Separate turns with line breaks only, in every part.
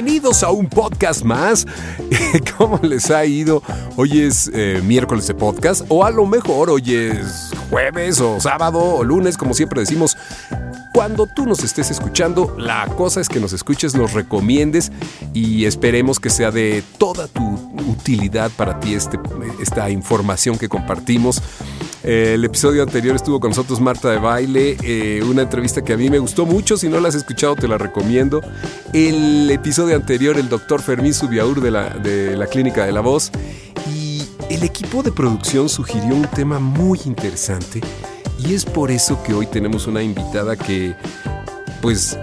Bienvenidos a un podcast más. ¿Cómo les ha ido? Hoy es eh, miércoles de podcast o a lo mejor hoy es jueves o sábado o lunes, como siempre decimos. Cuando tú nos estés escuchando, la cosa es que nos escuches, nos recomiendes y esperemos que sea de toda tu utilidad para ti este, esta información que compartimos. El episodio anterior estuvo con nosotros Marta de Baile, eh, una entrevista que a mí me gustó mucho, si no la has escuchado te la recomiendo. El episodio anterior el doctor Fermín Subiaur de la, de la Clínica de la Voz y el equipo de producción sugirió un tema muy interesante y es por eso que hoy tenemos una invitada que pues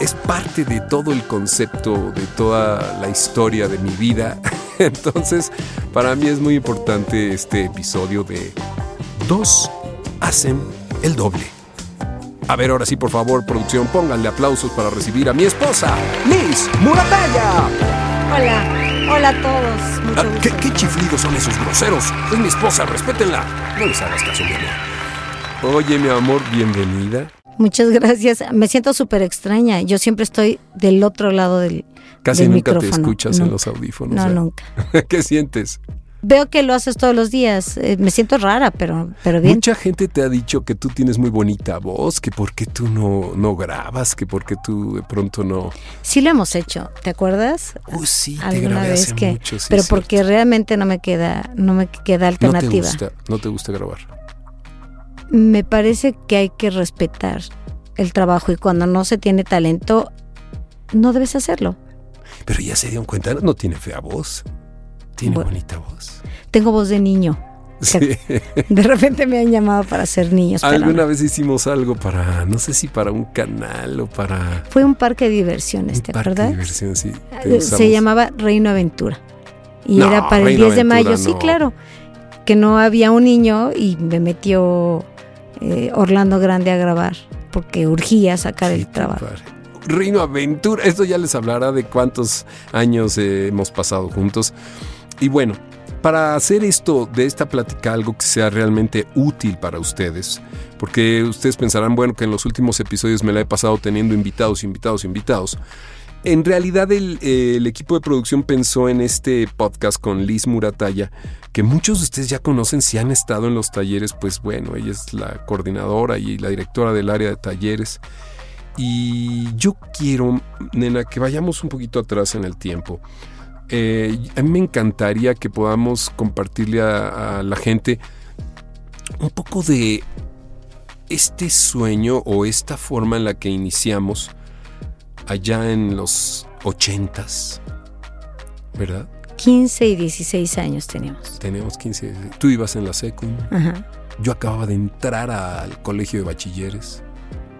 es parte de todo el concepto, de toda la historia de mi vida. Entonces, para mí es muy importante este episodio de Dos hacen el doble. A ver, ahora sí, por favor, producción, pónganle aplausos para recibir a mi esposa, Liz Murataya.
Hola, hola a todos. Mucho
Ah,
gusto.
¿qué, qué chiflidos son esos groseros? Es mi esposa, respétenla. No les hagas caso, mi amor. Oye, mi amor, bienvenida.
Muchas gracias. Me siento súper extraña. Yo siempre estoy del otro lado del,
Casi
del
nunca te escuchas en los audífonos.
No,
¿eh?
nunca.
¿Qué sientes?
Veo que lo haces todos los días. Eh, me siento rara, pero, pero bien.
Mucha gente te ha dicho que tú tienes muy bonita voz, que por qué tú no, no grabas, que por qué tú de pronto no...
Sí lo hemos hecho, ¿te acuerdas?
Uy, sí, te
Alguna
grabé
vez
hace
que,
mucho, sí,
pero porque realmente no me queda, no me queda
no te
alternativa.
gusta, no te gusta grabar.
Me parece que hay que respetar el trabajo y cuando no se tiene talento, no debes hacerlo.
Pero ya se dieron cuenta, no tiene fea voz. Tiene
Bueno.
bonita voz.
Tengo voz de niño.
Sí.
De repente me han llamado para ser niños.
Alguna vez hicimos algo para, no sé si para un canal o para
Fue un parque de diversiones,
un
¿te
parque de diversión, sí. Usamos.
Se llamaba Reino Aventura. Y
No,
era para el
Reino
10 de mayo, sí, claro. Que no había un niño y me metió eh, Orlando Grande a grabar porque urgía sacar
Sí,
el trabajo.
Reino Aventura, esto ya les hablará de cuántos años eh, hemos pasado juntos. Y bueno, para hacer esto, de esta plática, algo que sea realmente útil para ustedes, porque ustedes pensarán, bueno, que en los últimos episodios me la he pasado teniendo invitados, invitados, invitados. En realidad el, eh, el equipo de producción pensó en este podcast con Liz Murataya, que muchos de ustedes ya conocen si han estado en los talleres, pues bueno, ella es la coordinadora y la directora del área de talleres. Y yo quiero, nena, que vayamos un poquito atrás en el tiempo. Eh, a mí me encantaría que podamos compartirle a la gente un poco de este sueño o esta forma en la que iniciamos allá en los ochentas, ¿verdad?
15 y 16 años teníamos.
Tenemos 15. Tú ibas en la secu,
Ajá.
yo acababa de entrar al colegio de bachilleres,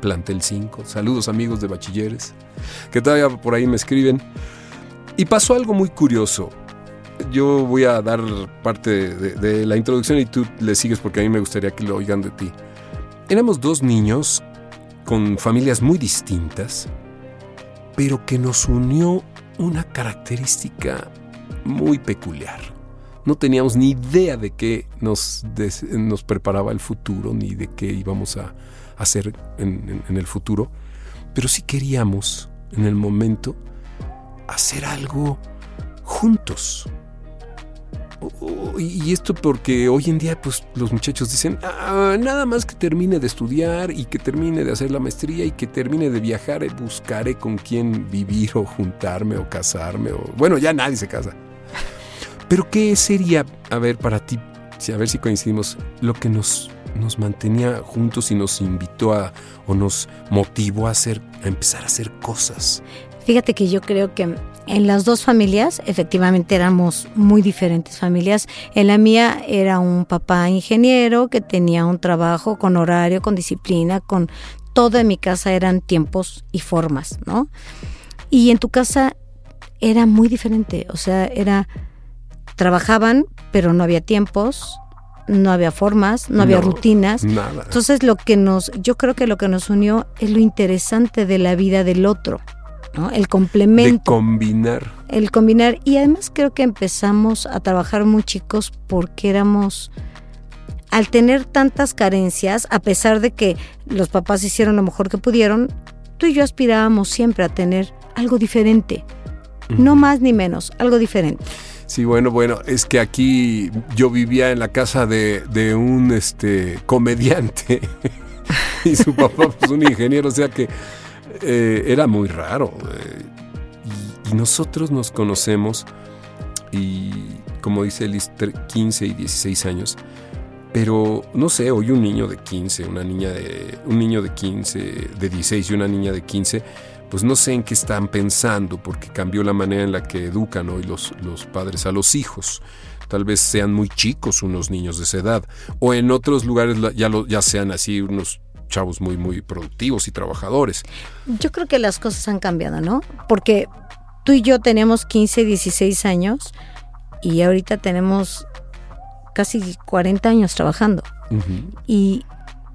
plantel 5. Saludos amigos de bachilleres, que todavía por ahí me escriben. Y pasó algo muy curioso. Yo voy a dar parte de, de la introducción y tú le sigues porque a mí me gustaría que lo oigan de ti. Éramos dos niños con familias muy distintas, pero que nos unió una característica muy peculiar. No teníamos ni idea de qué nos, nos preparaba el futuro, ni de qué íbamos a hacer en- en el futuro, pero sí queríamos, en el momento, hacer algo juntos. O- o- Y esto porque hoy en día pues los muchachos dicen, "Ah, nada más que termine de estudiar y que termine de hacer la maestría y que termine de viajar, eh, buscaré con quién vivir o juntarme o casarme o bueno, ya nadie se casa. Pero ¿qué sería, a ver, para ti, a ver si coincidimos, lo que nos, nos mantenía juntos y nos invitó a, o nos motivó a hacer, a empezar a hacer cosas?
Fíjate que yo creo que en las dos familias, efectivamente éramos muy diferentes familias. En la mía era un papá ingeniero que tenía un trabajo con horario, con disciplina, con todo en mi casa eran tiempos y formas, ¿no? Y en tu casa era muy diferente, o sea, era trabajaban, pero no había tiempos, no había formas, no, había rutinas.
Nada.
Entonces lo que nos, yo creo que lo que nos unió es lo interesante de la vida del otro, ¿no? El
De
complemento,
combinar.
el combinar. Y además creo que empezamos a trabajar muy chicos porque éramos, al tener tantas carencias, a pesar de que los papás hicieron lo mejor que pudieron, tú y yo aspirábamos siempre a tener algo diferente. No más ni menos, algo diferente.
Sí, bueno, bueno, es que aquí yo vivía en la casa de, de un este comediante y su papá pues un ingeniero, o sea que eh, era muy raro. eh, y, nosotros nos conocemos y como dice Liz, tre- 15 y 16 años, pero no sé, hoy un niño de 15, una niña de un niño de 15, de 16 y una niña de 15 pues no sé en qué están pensando, porque cambió la manera en la que educan hoy los, los padres a los hijos. Tal vez sean muy chicos unos niños de esa edad, o en otros lugares ya, lo, ya sean así unos chavos muy, muy productivos y trabajadores.
Yo creo que las cosas han cambiado, ¿no? Porque tú y yo teníamos 15, 16 años y ahorita tenemos casi 40 años trabajando. Y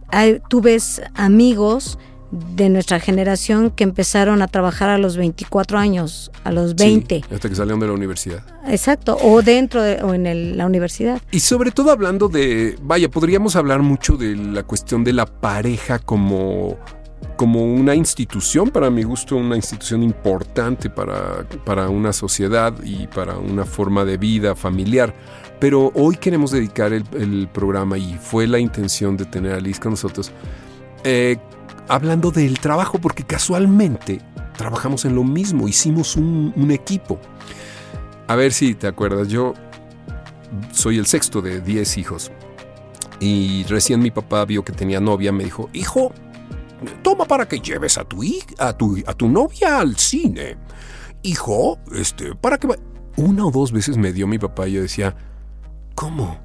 hay- tú ves amigos de nuestra generación que empezaron a trabajar a los 24 años, a los 20.
Sí, hasta que salieron de la universidad.
Exacto, o dentro de, o en el- la universidad.
Y sobre todo hablando de, vaya, podríamos hablar mucho de la cuestión de la pareja como, como una institución, para mi gusto, una institución importante para, para una sociedad y para una forma de vida familiar. Pero hoy queremos dedicar el, el programa y fue la intención de tener a Liz con nosotros, eh, hablando del trabajo, porque casualmente trabajamos en lo mismo, hicimos un, equipo. A ver si te acuerdas, yo soy el sexto de 10 hijos. Y recién mi papá vio que tenía novia, me dijo, hijo, toma para que lleves a tu, a tu, a tu novia al cine. Hijo, este, para que... va-". Una o dos veces me dio mi papá y yo decía, ¿cómo?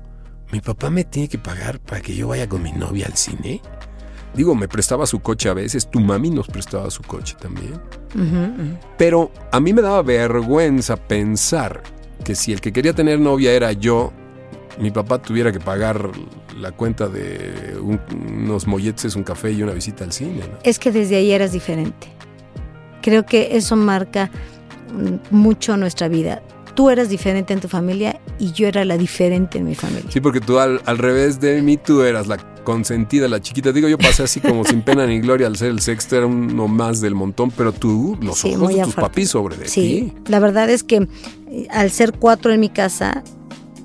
¿Mi papá me tiene que pagar para que yo vaya con mi novia al cine? Digo, me prestaba su coche a veces, tu mami nos prestaba su coche también. Pero a mí me daba vergüenza pensar que si el que quería tener novia era yo, mi papá tuviera que pagar la cuenta de un- unos molletes, un café y una visita al cine. ¿no?
Es que desde ahí eras diferente. Creo que eso marca mm, mucho nuestra vida. Tú eras diferente en tu familia y yo era la diferente en mi familia.
Sí, porque tú al, al revés de mí, tú eras la consentida, la chiquita. Digo, yo pasé así como sin pena ni gloria al ser el sexto, era uno más del montón, pero tú, los
Sí,
ojos de tus papis sobre de
Sí,
ti.
la verdad es que eh, al ser cuatro en mi casa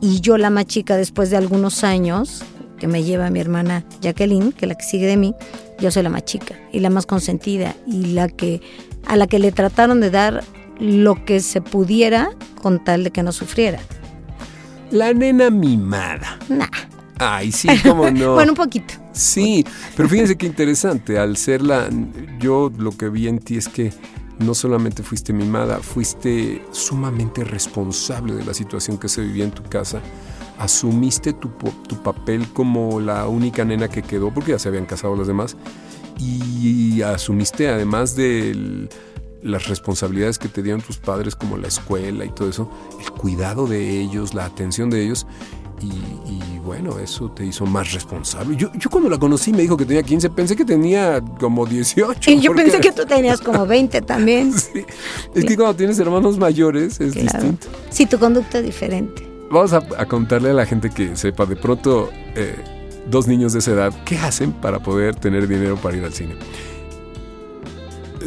y yo la más chica después de algunos años, que me lleva mi hermana Jacqueline, que es la que sigue de mí, yo soy la más chica y la más consentida y la que a la que le trataron de dar lo que se pudiera con tal de que no sufriera.
La nena mimada.
Nah.
Ay, sí, cómo no.
Bueno, un poquito.
Sí, pero fíjense qué interesante, al ser la, yo lo que vi en ti es que no solamente fuiste mimada, fuiste sumamente responsable de la situación que se vivía en tu casa, asumiste tu, tu papel como la única nena que quedó, porque ya se habían casado las demás, y asumiste además de el- las responsabilidades que te dieron tus padres, como la escuela y todo eso, el cuidado de ellos, la atención de ellos, y, y bueno, eso te hizo más responsable. Yo, yo cuando la conocí me dijo que tenía 15, pensé que tenía como 18.
Y yo
porque-
pensé que tú tenías como 20 también.
Sí. Es que cuando tienes hermanos mayores es
Claro.
distinto.
Sí, tu conducta es diferente.
Vamos a, a contarle a la gente que sepa, de pronto, eh, dos niños de esa edad, ¿qué hacen para poder tener dinero para ir al cine?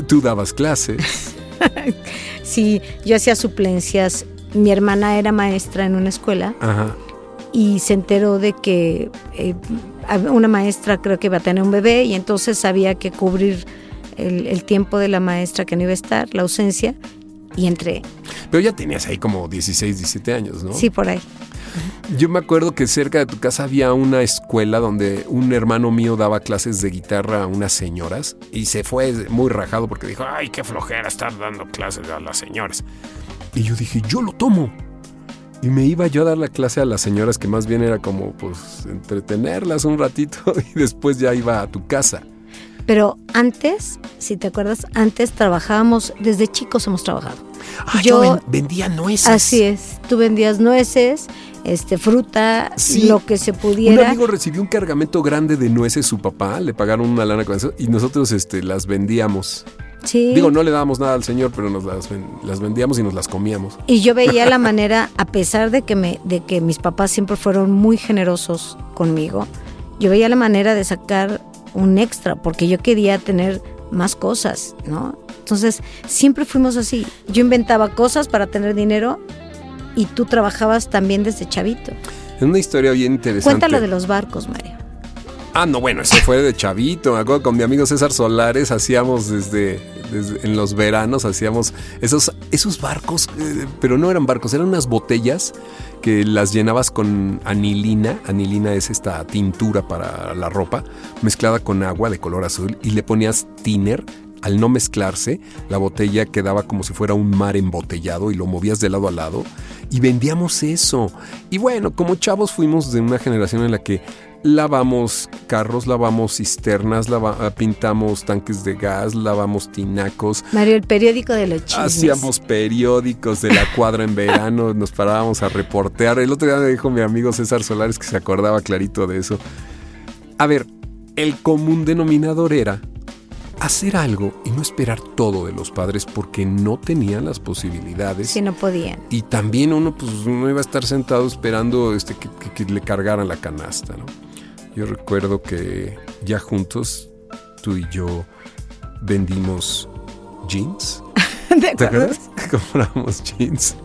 Tú dabas clases.
Sí, yo hacía suplencias. Mi hermana era maestra en una escuela
Ajá.
Y se enteró de que eh, una maestra creo que iba a tener un bebé y entonces había que cubrir el, el tiempo de la maestra que no iba a estar, la ausencia, y entré.
Pero ya tenías ahí como 16, 17 años, ¿no?
Sí, por ahí.
Yo me acuerdo que cerca de tu casa había una escuela donde un hermano mío daba clases de guitarra a unas señoras y se fue muy rajado porque dijo, ay, qué flojera estar dando clases a las señoras. Y yo dije, yo lo tomo. Y me iba yo a dar la clase a las señoras que más bien era como pues entretenerlas un ratito y después ya iba a tu casa.
Pero antes, si te acuerdas, antes trabajábamos, desde chicos hemos trabajado.
Ah, yo, vendía nueces.
Así es, tú vendías nueces, este, fruta, lo que se pudiera.
Un amigo recibió un cargamento grande de nueces, su papá, le pagaron una lana con eso y nosotros este, las vendíamos.
Sí.
Digo, no le dábamos nada al señor, pero nos las, las, vendíamos y nos las comíamos.
Y yo veía la manera, a pesar de que, me, de que mis papás siempre fueron muy generosos conmigo, yo veía la manera de sacar un extra, porque yo quería tener más cosas, ¿no? Entonces, siempre fuimos así. Yo inventaba cosas para tener dinero y tú trabajabas también desde chavito.
Es una historia bien interesante.
Cuéntalo de los barcos, Mario.
Ah, no, bueno, eso fue de chavito. Me acuerdo con mi amigo César Solares hacíamos desde, en los veranos, hacíamos esos, esos barcos, eh, pero no eran barcos, eran unas botellas que las llenabas con anilina. Anilina es esta tintura para la ropa, mezclada con agua de color azul y le ponías tiner al no mezclarse, la botella quedaba como si fuera un mar embotellado y lo movías de lado a lado y vendíamos eso. Y bueno, como chavos fuimos de una generación en la que lavamos carros, lavamos cisternas, pintamos tanques de gas, lavamos tinacos.
Mario, el periódico de los chismes.
Hacíamos periódicos de la cuadra en verano, nos parábamos a reportear. El otro día me dijo mi amigo César Solares que se acordaba clarito de eso. A ver, el común denominador era hacer algo y no esperar todo de los padres porque no tenían las posibilidades.
Sí, no podían.
Y también uno pues no iba a estar sentado esperando este, que, que le cargaran la canasta, ¿no? Yo recuerdo que ya juntos, tú y yo vendimos jeans. ¿Te acuerdas? Compramos jeans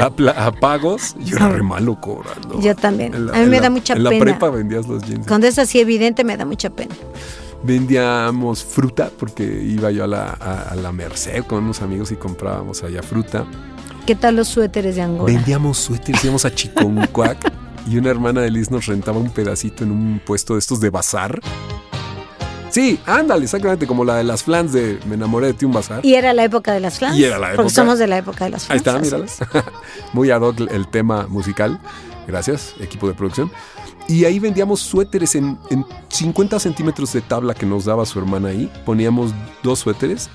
a, pagos. Yo era re malo cobrando.
Yo también. a mí me da mucha pena.
En la prepa vendías los jeans.
Cuando es así evidente, me da mucha pena.
Vendíamos fruta porque iba yo a la, a, la Merced con unos amigos y comprábamos allá fruta.
¿Qué tal los suéteres de Angola?
Vendíamos suéteres, íbamos a Chiconcuac y una hermana de Liz nos rentaba un pedacito en un puesto de estos de bazar. Sí, ándale, exactamente como la de las flans de Me enamoré de ti un bazar.
Y era la época de las flans.
Y era la época.
Porque somos de la época de las flans.
Ahí está, míralas. Muy ad hoc el tema musical. Gracias, equipo de producción. Y ahí vendíamos suéteres en, en 50 centímetros de tabla que nos daba su hermana ahí. Poníamos dos suéteres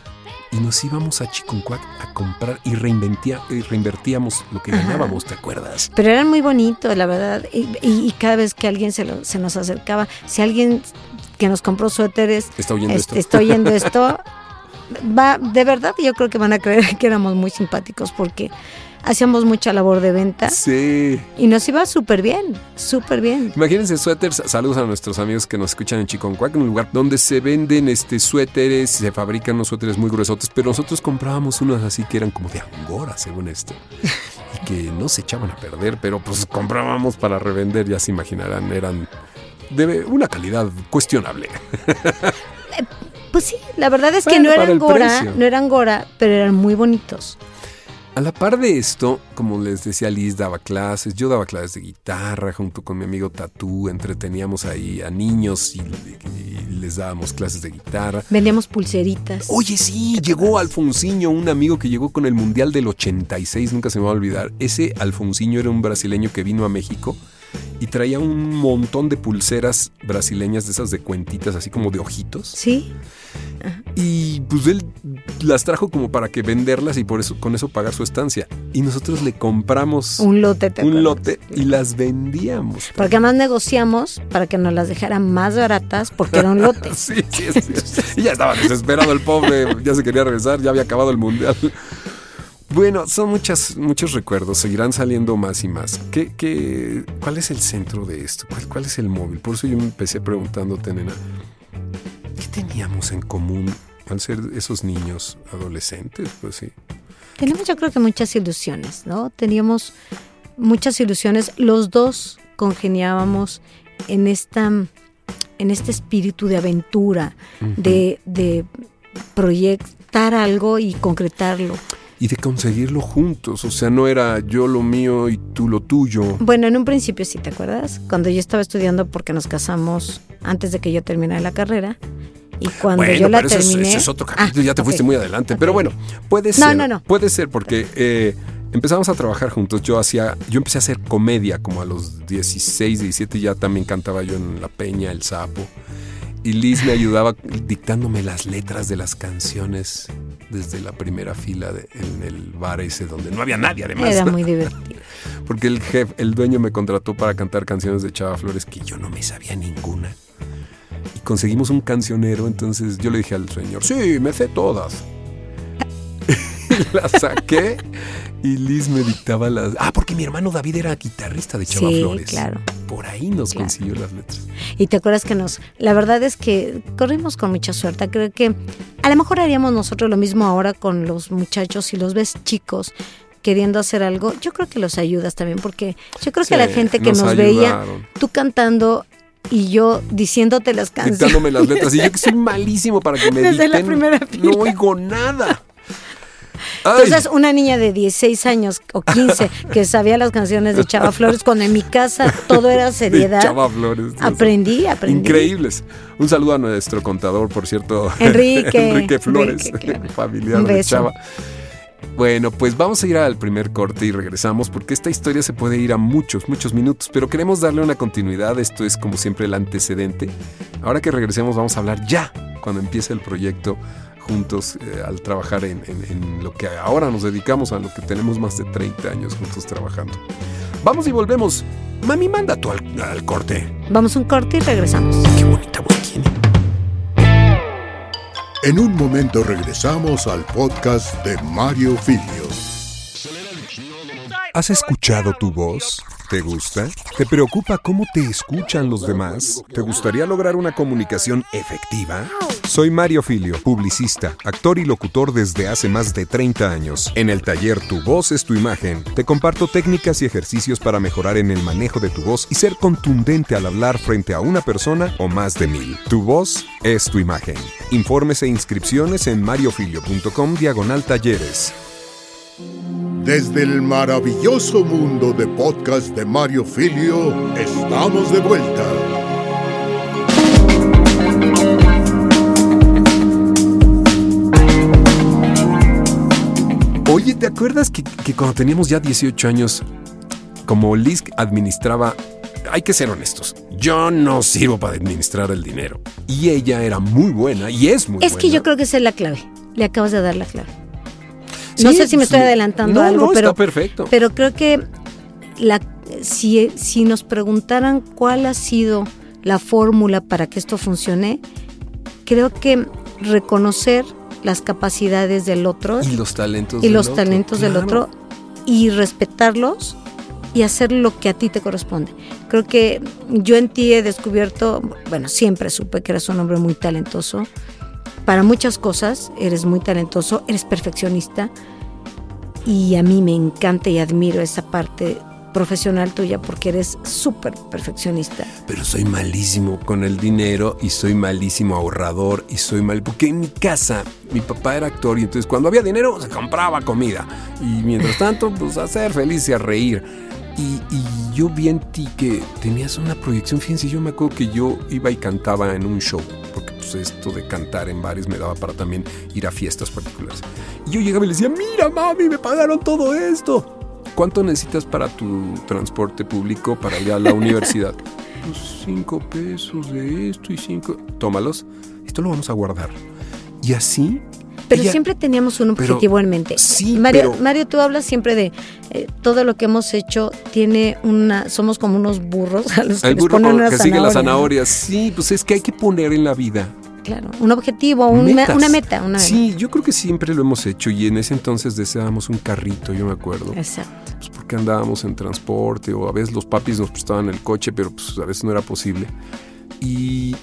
y nos íbamos a Chiconcuac a comprar y, y reinvertíamos lo que ganábamos, ¿te acuerdas?
Pero eran muy bonitos, la verdad. Y, cada vez que alguien se, se, nos acercaba, si alguien que nos compró suéteres
está oyendo
este,
esto,
está oyendo esto va, de verdad yo creo que van a creer que éramos muy simpáticos porque hacíamos mucha labor de venta.
Sí.
Y nos iba súper bien, súper bien.
Imagínense suéteres, saludos a nuestros amigos que nos escuchan en Chiconcuac, un lugar donde se venden este suéteres, se fabrican unos suéteres muy gruesotes, pero nosotros comprábamos unos así que eran como de angora, según esto. Y que no se echaban a perder, pero pues comprábamos para revender, ya se imaginarán, eran de una calidad cuestionable.
Eh, pues sí, la verdad es que no eran angora, no eran angora, pero eran muy bonitos.
A la par de esto, como les decía Liz, daba clases, yo daba clases de guitarra junto con mi amigo Tatú, entreteníamos ahí a niños y, les dábamos clases de guitarra.
Vendíamos pulseritas.
Oye, sí, llegó Alfonsinho, un amigo que llegó con el Mundial del 86, nunca se me va a olvidar. Ese Alfonsinho era un brasileño que vino a México y traía un montón de pulseras brasileñas de esas de cuentitas, así como de ojitos.
Sí.
Y pues él las trajo como para que venderlas y por eso con eso pagar su estancia. Y nosotros le compramos
un lote,
un lote y las vendíamos.
Porque además negociamos para que nos las dejaran más baratas porque era un lote.
sí, sí, sí. Y ya estaba desesperado el pobre, ya se quería regresar, ya había acabado el mundial. Bueno, son muchas, muchos recuerdos, seguirán saliendo más y más. ¿Qué, qué, cuál es el centro de esto? ¿Cuál, ¿Cuál es el móvil? Por eso yo me empecé preguntándote, nena, ¿qué teníamos en común al ser esos niños adolescentes? Pues sí.
Tenemos yo creo que muchas ilusiones, ¿no? Teníamos muchas ilusiones. Los dos congeniábamos en esta en este espíritu de aventura, de, de proyectar algo y concretarlo.
Y de conseguirlo juntos. O sea, no era yo lo mío y tú lo tuyo.
Bueno, en un principio sí, ¿te acuerdas? Cuando yo estaba estudiando porque nos casamos antes de que yo terminara la carrera. Y cuando
bueno,
yo la
pero eso es-
terminé...
eso es, otro capítulo,
Ah,
ya te fuiste muy adelante. Pero bueno, puede
No,
ser.
no, no.
Puede ser porque eh, empezamos a trabajar juntos. Yo hacía, yo empecé a hacer comedia como a los 16, 17, ya también cantaba yo en La Peña, El Sapo. Y Liz me ayudaba dictándome las letras de las canciones desde la primera fila de- en el bar ese donde no había nadie además.
Era muy divertido.
Porque el jefe, el dueño me contrató para cantar canciones de Chava Flores que yo no me sabía ninguna. Y conseguimos un cancionero, entonces yo le dije al señor, sí, me sé todas. y las saqué y Liz me dictaba las... Ah, porque mi hermano David era guitarrista de Chava
Sí,
Flores.
claro.
Por ahí nos
Claro.
consiguió las letras.
Y te acuerdas que nos, la verdad es que corrimos con mucha suerte. Creo que a lo mejor haríamos nosotros lo mismo ahora con los muchachos si los ves chicos queriendo hacer algo. Yo creo que los ayudas también porque yo creo que la gente que
nos
nos, veía, tú cantando y yo diciéndote las canciones.
Dictándome las letras. Y yo que soy malísimo para que me
Desde la
dicten,
primera
No
fila.
oigo nada.
Entonces, una niña de 16 años o 15 que sabía las canciones de Chava Flores, cuando en mi casa todo era
de
seriedad,
Chava Flores.
Aprendí, aprendí.
Increíbles. Un saludo a nuestro contador, por cierto.
Enrique.
Enrique Flores,
Enrique, claro.
familiar de. Chava. Bueno, pues vamos a ir al primer corte y regresamos porque esta historia se puede ir a muchos, muchos minutos, pero queremos darle una continuidad. Esto es como siempre el antecedente. Ahora que regresemos vamos a hablar ya, cuando empiece el proyecto juntos eh, al trabajar en, en- en lo que ahora nos dedicamos, a lo que tenemos más de 30 años juntos trabajando. Vamos y volvemos. Mami, manda tú al, al corte.
Vamos a un corte y regresamos.
Qué bonita voz tiene.
En un momento regresamos al podcast de Mario Filio.
¿Has escuchado tu voz? ¿Te gusta? ¿Te preocupa cómo te escuchan los demás? ¿Te gustaría lograr una comunicación efectiva? Soy Mario Filio, publicista, actor y locutor desde hace más de 30 años. En el taller Tu voz es tu imagen, te comparto técnicas y ejercicios para mejorar en el manejo de tu voz y ser contundente al hablar frente a una persona o más de mil. Tu voz es tu imagen. Informes e inscripciones en mariofilio.com diagonal talleres.
Desde el maravilloso mundo de podcast de Mario Filio, estamos de vuelta.
Oye, ¿te acuerdas que, que cuando teníamos ya 18 años, como Liz administraba, hay que ser honestos, yo no sirvo para administrar el dinero. Y ella era muy buena y es muy
Es
buena.
que yo creo que esa es la clave. Le acabas de dar la clave. No sé si me estoy adelantando
No,
algo,
no,
pero,
está perfecto.
pero creo que la, si, si nos preguntaran cuál ha sido la fórmula para que esto funcione, creo que reconocer las capacidades del otro
y los talentos
y
del
los
otro,
talentos del otro y respetarlos y hacer lo que a ti te corresponde. Creo que yo en ti he descubierto, bueno, siempre supe que eres un hombre muy talentoso. Para muchas cosas eres muy talentoso, eres perfeccionista y a mí me encanta y admiro esa parte profesional tuya porque eres súper perfeccionista.
Pero soy malísimo con el dinero y soy malísimo ahorrador y soy mal. Porque en mi casa mi papá era actor y entonces cuando había dinero se compraba comida. Y mientras tanto, pues a ser feliz y a reír. Y, y yo vi en ti que tenías una proyección. Fíjense, yo me acuerdo que yo iba y cantaba en un show. Porque pues esto de cantar en bares me daba para también ir a fiestas particulares. Y yo llegaba y le decía, mira mami, me pagaron todo esto. ¿Cuánto necesitas para tu transporte público para ir a la universidad? Pues cinco pesos de esto y cinco. Tómalos. Esto lo vamos a guardar. Y así.
Pero
ella-
siempre teníamos un
pero-
objetivo en mente.
sí,
Mario,
pero-
Mario, tú hablas siempre de eh, todo lo que hemos hecho tiene una, somos como unos burros a los que
El
les
burro
ponen una
que sigue las zanahorias. Sí, pues es que hay que poner en la vida
Claro, un objetivo, un me- una meta, una
Sí, yo creo que siempre lo hemos hecho y en ese entonces deseábamos un carrito, yo me acuerdo.
Exacto.
Pues porque andábamos en transporte o a veces los papis nos prestaban el coche, pero pues a veces no era posible. Y,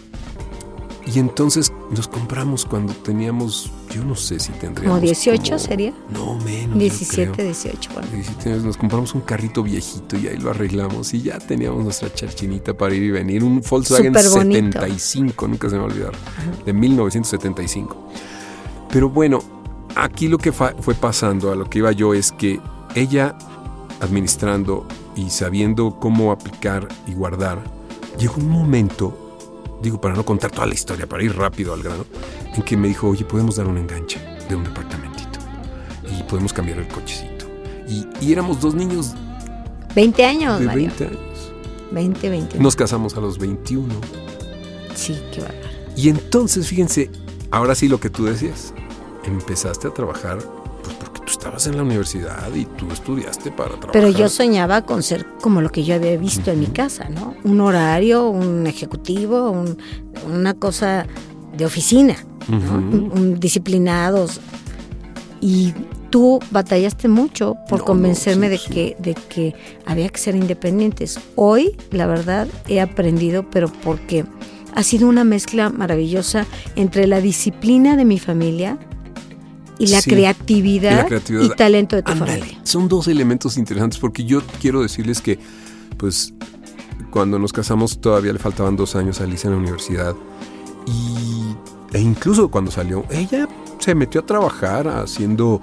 y entonces nos compramos cuando teníamos, yo no sé si tendríamos.
Como 18
como-
sería.
No, menos. yo
17,
creo.
18, bueno.
17 años, nos compramos un carrito viejito y ahí lo arreglamos y ya teníamos nuestra charchinita para ir y venir. Un Volkswagen
Superbonito.
75, nunca se me va a olvidar, de 1975. Pero bueno, aquí lo que fue pasando, a lo que iba yo, es que ella administrando y sabiendo cómo aplicar y guardar, llegó un momento, digo para no contar toda la historia, para ir rápido al grano, en que me dijo, oye, podemos dar un enganche de un departamentito y podemos cambiar el cochecito. Y, y éramos dos niños
20 años,
de
Mario.
20 años.
20, 20.
Nos casamos a los 21.
Sí, qué bárbaro.
Y entonces, fíjense, ahora sí lo que tú decías, empezaste a trabajar tú estabas en la universidad y tú estudiaste para trabajar.
Pero yo soñaba con ser como lo que yo había visto en mi casa, ¿no? Un horario, un ejecutivo, un- una cosa de oficina, ¿no?
Ujú.
Un- un- disciplinados. Y tú batallaste mucho por
No,
convencerme
no,
de,
sí.
Que, de que había que ser independientes. Hoy, la verdad, he aprendido, pero porque ha sido una mezcla maravillosa entre la disciplina de mi familia y la
Sí,
creatividad
y la creatividad.
y talento de tu
Ándale,
familia.
Son dos elementos interesantes porque yo quiero decirles que, pues, cuando nos casamos todavía le faltaban dos años a Alicia en la universidad y, e incluso cuando salió, ella se metió a trabajar haciendo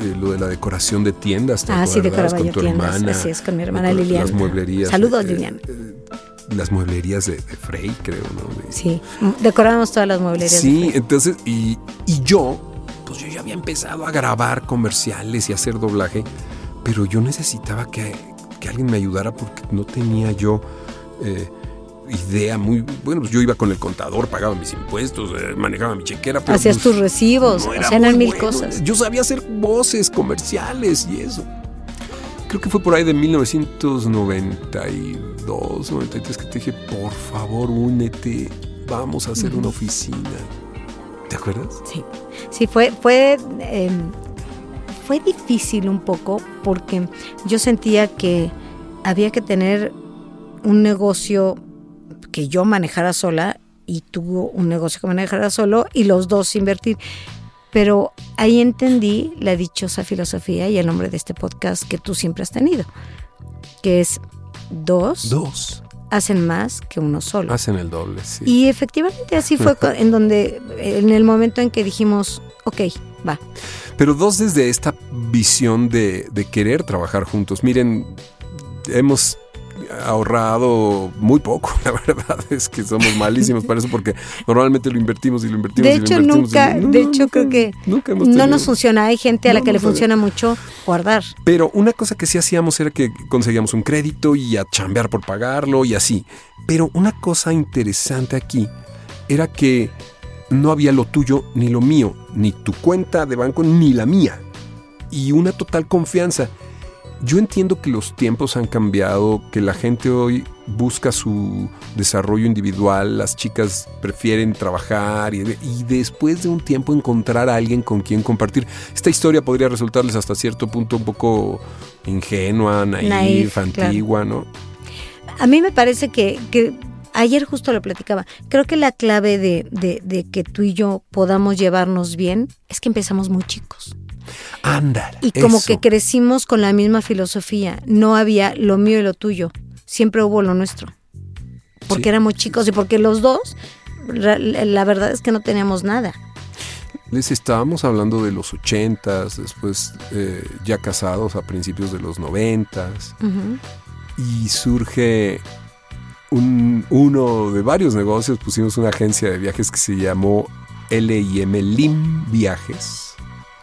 eh, lo de la decoración de tiendas. ¿te
Ah, sí, decoraba yo
Con tu
tiendas,
hermana.
así es, con mi hermana
Decora-
Liliana.
Las mueblerías.
Saludos,
eh,
Liliana.
eh, las mueblerías de, de Frey, creo, ¿no? De-
Sí, decorábamos todas las mueblerías. de
Sí,
Frey.
entonces, y, y yo, pues yo ya había empezado a grabar comerciales y hacer doblaje, pero yo necesitaba que, que alguien me ayudara porque no tenía yo eh, idea muy... Bueno, pues yo iba con el contador, pagaba mis impuestos, eh, manejaba mi chequera, pero...
Hacías
pues,
tus recibos,
no muy
mil cosas.
Yo sabía hacer voces comerciales y eso. Creo que fue por ahí de 1992, 93 que te dije, por favor, únete, vamos a hacer una oficina. ¿Te acuerdas?
Sí, sí fue, fue, eh, fue difícil un poco porque yo sentía que había que tener un negocio que yo manejara sola y tú un negocio que manejara solo y los dos invertir. Pero ahí entendí la dichosa filosofía y el nombre de este podcast que tú siempre has tenido, que es dos,
Dos.
Hacen más que uno solo.
Hacen el doble, sí.
Y efectivamente así fue en donde, en el momento en que dijimos, ok, va.
Pero dos desde esta visión de, de querer trabajar juntos. Miren, hemos ahorrado muy poco, la verdad es que somos malísimos para eso porque normalmente lo invertimos y lo invertimos
De
y lo invertimos. y
nunca,
no,
de
no,
hecho
nunca-
creo que
nunca hemos
no nos funciona. Hay gente a la
No
que le funciona mucho guardar.
Pero una cosa que sí hacíamos era que conseguíamos un crédito y a chambear por pagarlo y así. Pero una cosa interesante aquí era que no había lo tuyo ni lo mío, ni tu cuenta de banco ni la mía. Y una total confianza. Yo entiendo que los tiempos han cambiado, que la gente hoy busca su desarrollo individual, las chicas prefieren trabajar y, y después de un tiempo encontrar a alguien con quien compartir. Esta historia podría resultarles hasta cierto punto un poco ingenua, naif,
Naif, claro.
antigua, ¿no?
A mí me parece que, que ayer justo lo platicaba. Creo que la clave de, de- de que tú y yo podamos llevarnos bien es que empezamos muy chicos.
Ándale.
Y como
eso.
que crecimos con la misma filosofía. No había lo mío y lo tuyo. Siempre hubo lo nuestro. Porque
Sí.
éramos chicos y porque los dos, la verdad es que no teníamos nada.
Les estábamos hablando de los ochentas, después eh, ya casados a principios de los noventas.
Ujú.
y surge un- uno de varios negocios. Pusimos una agencia de viajes que se llamó LIM Lim Viajes.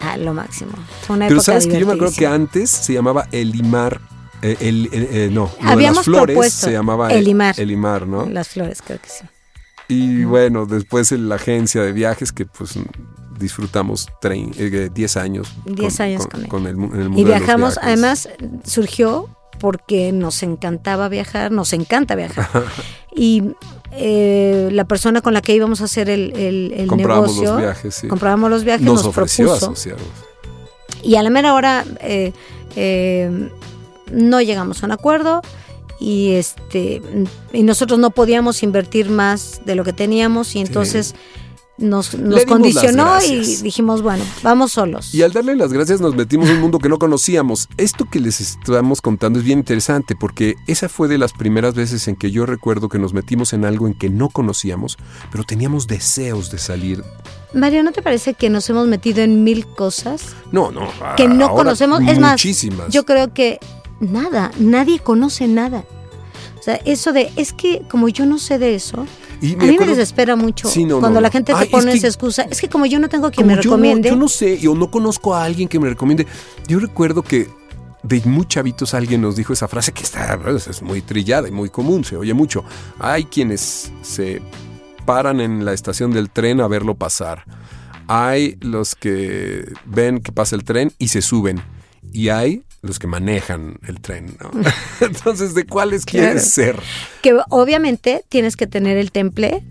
Ah, lo máximo. Fue una
Pero
época
sabes que yo me acuerdo que antes se llamaba Elimar. eh, el, eh, eh, no, lo de las flores se llamaba
Elimar.
Elimar, ¿no?
Las flores, creo que sí.
Y bueno, después en la agencia de viajes que pues disfrutamos trein- eh, 10 años.
10 años con él.
con el, mu- en el mundo
Y
de los
viajamos, además surgió porque nos encantaba viajar, nos encanta viajar. y eh, la persona con la que íbamos a hacer el, el, el
Comprábamos
negocio,
los viajes, sí.
comprábamos los viajes,
Nos
nos,
ofreció
propuso.
asociarnos.
Y a la mera hora eh, eh, no llegamos a un acuerdo y este y nosotros no podíamos invertir más de lo que teníamos y entonces nos, condicionó y dijimos, bueno, vamos solos.
Y al darle las gracias nos metimos en un mundo que no conocíamos. Esto que les estamos contando es bien interesante porque esa fue de las primeras veces en que yo recuerdo que nos metimos en algo en que no conocíamos, pero teníamos deseos de salir.
Mario, ¿no te parece que nos hemos metido en mil cosas
No, no.
que no conocemos? Es más,
muchísimas.
yo creo que nada, nadie conoce nada. O sea, eso de, es que como yo no sé de eso,
Y
a mí me desespera mucho
Sí, no, no,
cuando la gente te
Ay, es
pone
que-
esa excusa. Es que como yo no tengo quien
Como
me
yo no-
recomiende,
Yo no, sé, yo no conozco a alguien que me recomiende. Yo recuerdo que de muy chavitos alguien nos dijo esa frase que está pues, es muy trillada y muy común, se oye mucho. Hay quienes se paran en la estación del tren a verlo pasar. Hay los que ven que pasa el tren y se suben. Y hay los que manejan el tren. ¿no? Entonces, ¿de cuáles
Claro.
quieres ser?
que obviamente tienes que tener el temple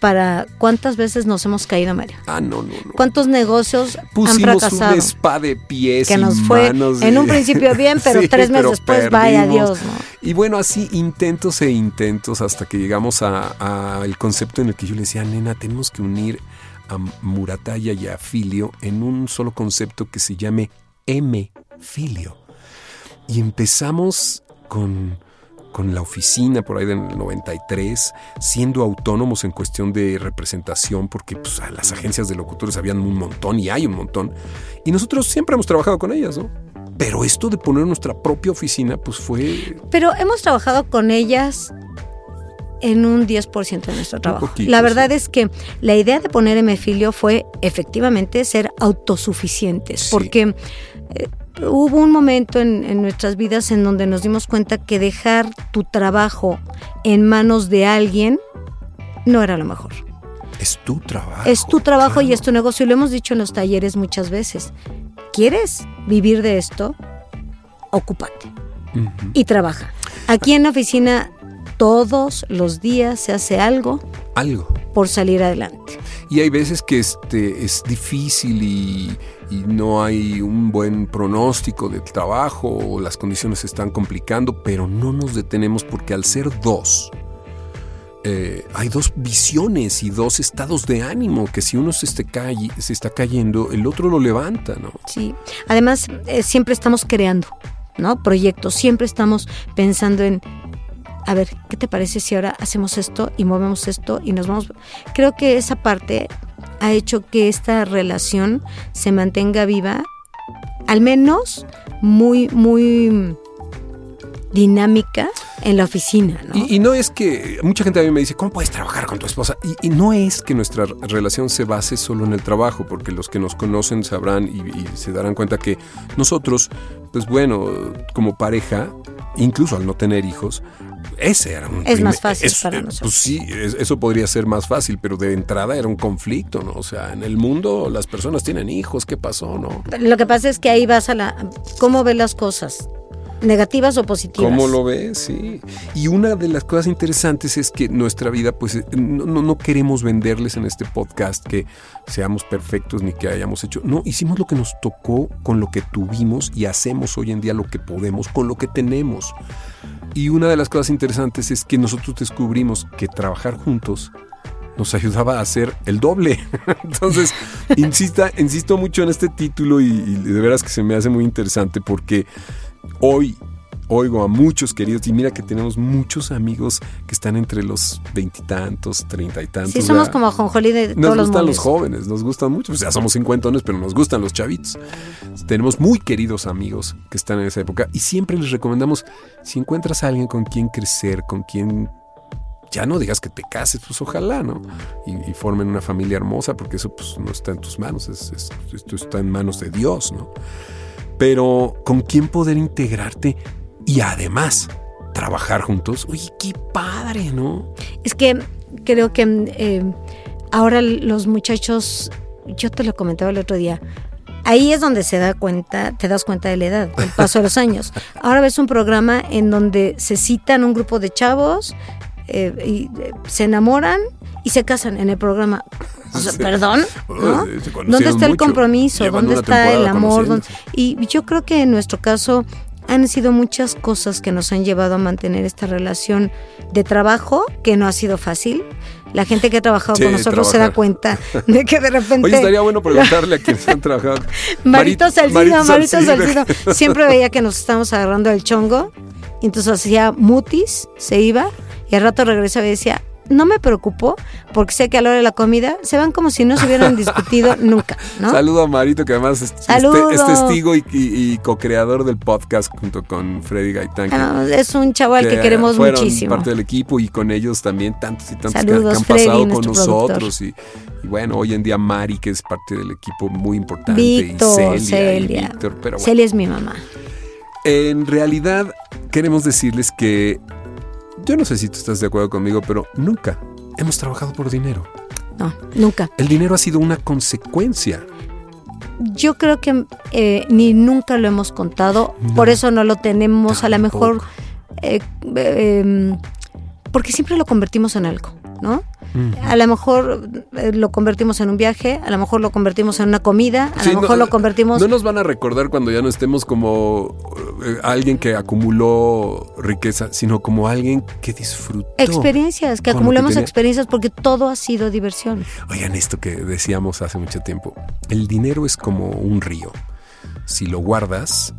para cuántas veces nos hemos caído, Mario.
Ah, no, no, no.
¿Cuántos negocios han
Pusimos
fracasado?
un spa de pies
que nos fue
manos
en un principio bien, pero
Sí,
tres meses
pero
después, vaya. Dios, ¿no?
Y bueno, así intentos e intentos hasta que llegamos a, a el concepto en el que yo le decía, nena, tenemos que unir a Murataya y a Filio en un solo concepto que se llame M-Filio. Y empezamos con, con la oficina por ahí del 93, siendo autónomos en cuestión de representación, porque pues, a las agencias de locutores habían un montón y hay un montón. Y nosotros siempre hemos trabajado con ellas, ¿no? Pero esto de poner nuestra propia oficina, pues fue
Pero hemos trabajado con ellas en un 10% de nuestro trabajo.
poquito,
la verdad
sí.
es que la idea de poner Emefilio fue efectivamente ser autosuficientes,
Sí.
porque eh, hubo un momento en, en nuestras vidas en donde nos dimos cuenta que dejar tu trabajo en manos de alguien no era lo mejor.
es tu trabajo.
Es tu trabajo y es tu negocio. Y lo hemos dicho en los talleres muchas veces. ¿Quieres vivir de esto? Ocúpate y trabaja. Aquí en la oficina todos los días se hace algo
Algo.
por salir adelante.
Y hay veces que este es difícil y, no hay un buen pronóstico del trabajo o las condiciones se están complicando, pero no nos detenemos porque al ser dos, eh, hay dos visiones y dos estados de ánimo que si uno se, se está cayendo, el otro lo levanta, ¿no?
Sí. Además, eh, siempre estamos creando, ¿no? Proyectos. Siempre estamos pensando en, a ver, ¿qué te parece si ahora hacemos esto y movemos esto y nos vamos? Creo que esa parte ha hecho que esta relación se mantenga viva, al menos muy, muy dinámica en la oficina, ¿no?
Y, no es que mucha gente a mí me dice, ¿cómo puedes trabajar con tu esposa? Y, no es que nuestra relación se base solo en el trabajo, porque los que nos conocen sabrán y se darán cuenta que nosotros, pues bueno, como pareja, incluso al no tener hijos, ese era un
Es más fácil
es-
para
eh,
nosotros.
Pues sí, es- eso podría ser más fácil, pero de entrada era un conflicto, ¿no? O sea, en el mundo las personas tienen hijos, ¿qué pasó, no?
Lo que pasa es que ahí vas a la... ¿Cómo ves las cosas? ¿Negativas o positivas?
¿Cómo lo ves? Sí. Y una de las cosas interesantes es que nuestra vida, pues eh, no, no- no queremos venderles en este podcast que seamos perfectos ni que hayamos hecho. No, hicimos lo que nos tocó con lo que tuvimos y hacemos hoy en día lo que podemos con lo que tenemos. Y una de las cosas interesantes es que nosotros descubrimos que trabajar juntos nos ayudaba a hacer el doble. Entonces, insista, insisto mucho en este título y, y de veras que se me hace muy interesante porque hoy oigo a muchos queridos y mira que tenemos muchos amigos que están entre los veintitantos, treinta y tantos.
Sí, somos
¿verdad?
como jonjolí de
Nos
todos los
gustan los jóvenes, nos gustan mucho. O sea, somos cincuentones, pero nos gustan los chavitos. Tenemos muy queridos amigos que están en esa época y siempre les recomendamos, si encuentras a alguien con quien crecer, con quien ya no digas que te cases, pues ojalá, ¿no? Y, y formen una familia hermosa, porque eso pues no está en tus manos, es- es- esto está en manos de Dios, ¿no? Pero con quién poder integrarte y además trabajar juntos, oye, qué padre, ¿no?
Es que creo que eh, ahora los muchachos, yo te lo comentaba el otro día, ahí es donde se da cuenta, te das cuenta de la edad, del paso de los años. Ahora ves un programa en donde se citan un grupo de chavos eh, y eh, se enamoran y se casan en el programa. O sea,
Sí.
Perdón, ¿Dónde está el compromiso? ¿Dónde está el amor? ¿Dónde-
conociéndose.
Y yo creo que en nuestro caso han sido muchas cosas que nos han llevado a mantener esta relación de trabajo, que no ha sido fácil. La gente que ha trabajado
Sí,
con nosotros se da cuenta de que de repente...
Oye, estaría bueno preguntarle a quienes han trabajado.
Marito
Marit-
Salcido, Marito
Salcido.
Salcido. Siempre veía que nos estábamos agarrando el chongo. Y entonces hacía mutis, se iba. Y al rato regresaba y decía, no me preocupo porque sé que a la hora de la comida se van como si no se hubieran discutido nunca, ¿no?
Saludo a Marito, que además es, testigo y, y- y co-creador del podcast junto con Freddy Gaitán. que-
Ah, es un chaval que, queremos
fueron
muchísimo.
parte del equipo y con ellos también tantos y tantos que-
Saludos,
que, han
Freddy,
pasado con nosotros. Y, y bueno, hoy en día Mari, que es parte del equipo muy importante.
Víctor,
y Celia. y. Víctor, pero bueno.
Celia es mi mamá.
En realidad, queremos decirles que yo no sé si tú estás de acuerdo conmigo, pero nunca hemos trabajado por dinero.
No, nunca.
El dinero ha sido una consecuencia.
Yo creo que eh, ni nunca lo hemos contado, por eso no lo tenemos a lo mejor, eh, eh, porque siempre lo convertimos en algo, ¿no? A lo mejor eh, lo convertimos en un viaje, a lo mejor lo convertimos en una comida, a
Sí,
lo
no,
mejor lo convertimos...
No nos van a recordar cuando ya no estemos como eh, alguien que acumuló riqueza, sino como alguien que disfrutó.
Experiencias, que acumulamos experiencias porque todo ha sido diversión.
Oigan esto que decíamos hace mucho tiempo. El dinero es como un río. Si lo guardas,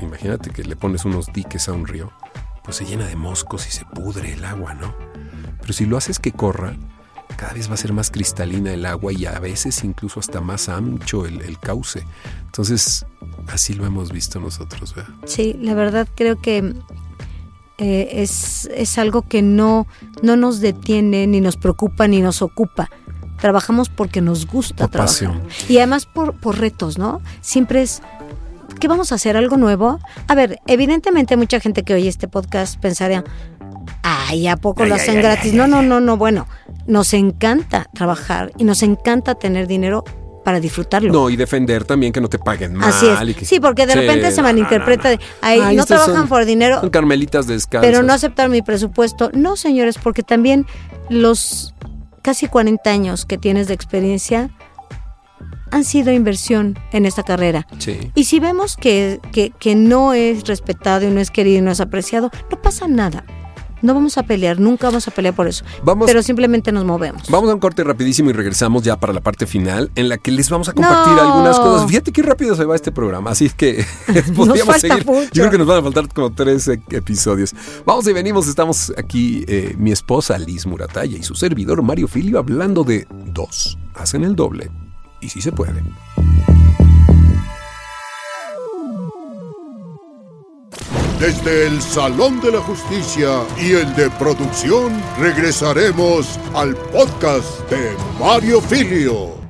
imagínate que le pones unos diques a un río, pues se llena de moscos y se pudre el agua, ¿no? Pero si lo haces que corra, cada vez va a ser más cristalina el agua y a veces incluso hasta más ancho el, el cauce. Entonces, así lo hemos visto nosotros, ¿verdad?
Sí, la verdad creo que eh, es, es algo que no, no nos detiene, ni nos preocupa, ni nos ocupa. Trabajamos porque nos gusta
Por
trabajar.
pasión.
Y además por, por retos, ¿no? Siempre es, ¿qué vamos a hacer? ¿Algo nuevo? A ver, evidentemente mucha gente que oye este podcast pensaría, ay, ¿a poco
Ay,
lo hacen
ay,
gratis?
ay,
no,
ay,
no,
ay.
no, no, bueno, nos encanta trabajar y nos encanta tener dinero para disfrutarlo.
No, y defender también que no te paguen mal.
Así
y
es.
que-
Sí, porque de
Sí,
repente se malinterpreta
no, no.
de, ay,
Ay,
no trabajan
son-
por dinero,
Son carmelitas descalzas.
pero no aceptar mi presupuesto. No, señores, porque también los casi 40 años que tienes de experiencia han sido inversión en esta carrera.
Sí.
Y si vemos que, que, que no es respetado y no es querido y no es apreciado, no pasa nada. No vamos a pelear, nunca vamos a pelear por eso.
Vamos-
pero simplemente nos movemos.
Vamos a un corte rapidísimo y regresamos ya para la parte final en la que les vamos a compartir
No.
algunas cosas. Fíjate qué rápido se va este programa, así es que podríamos
falta
seguir.
mucho.
Yo creo que nos van a faltar como tres eh, episodios. Vamos y venimos, estamos aquí eh, mi esposa Liz Murataya y su servidor Mario Filio hablando de dos. Hacen el doble y si se puede.
Desde el Salón de la Justicia y el de producción regresaremos al podcast de Mario Filio.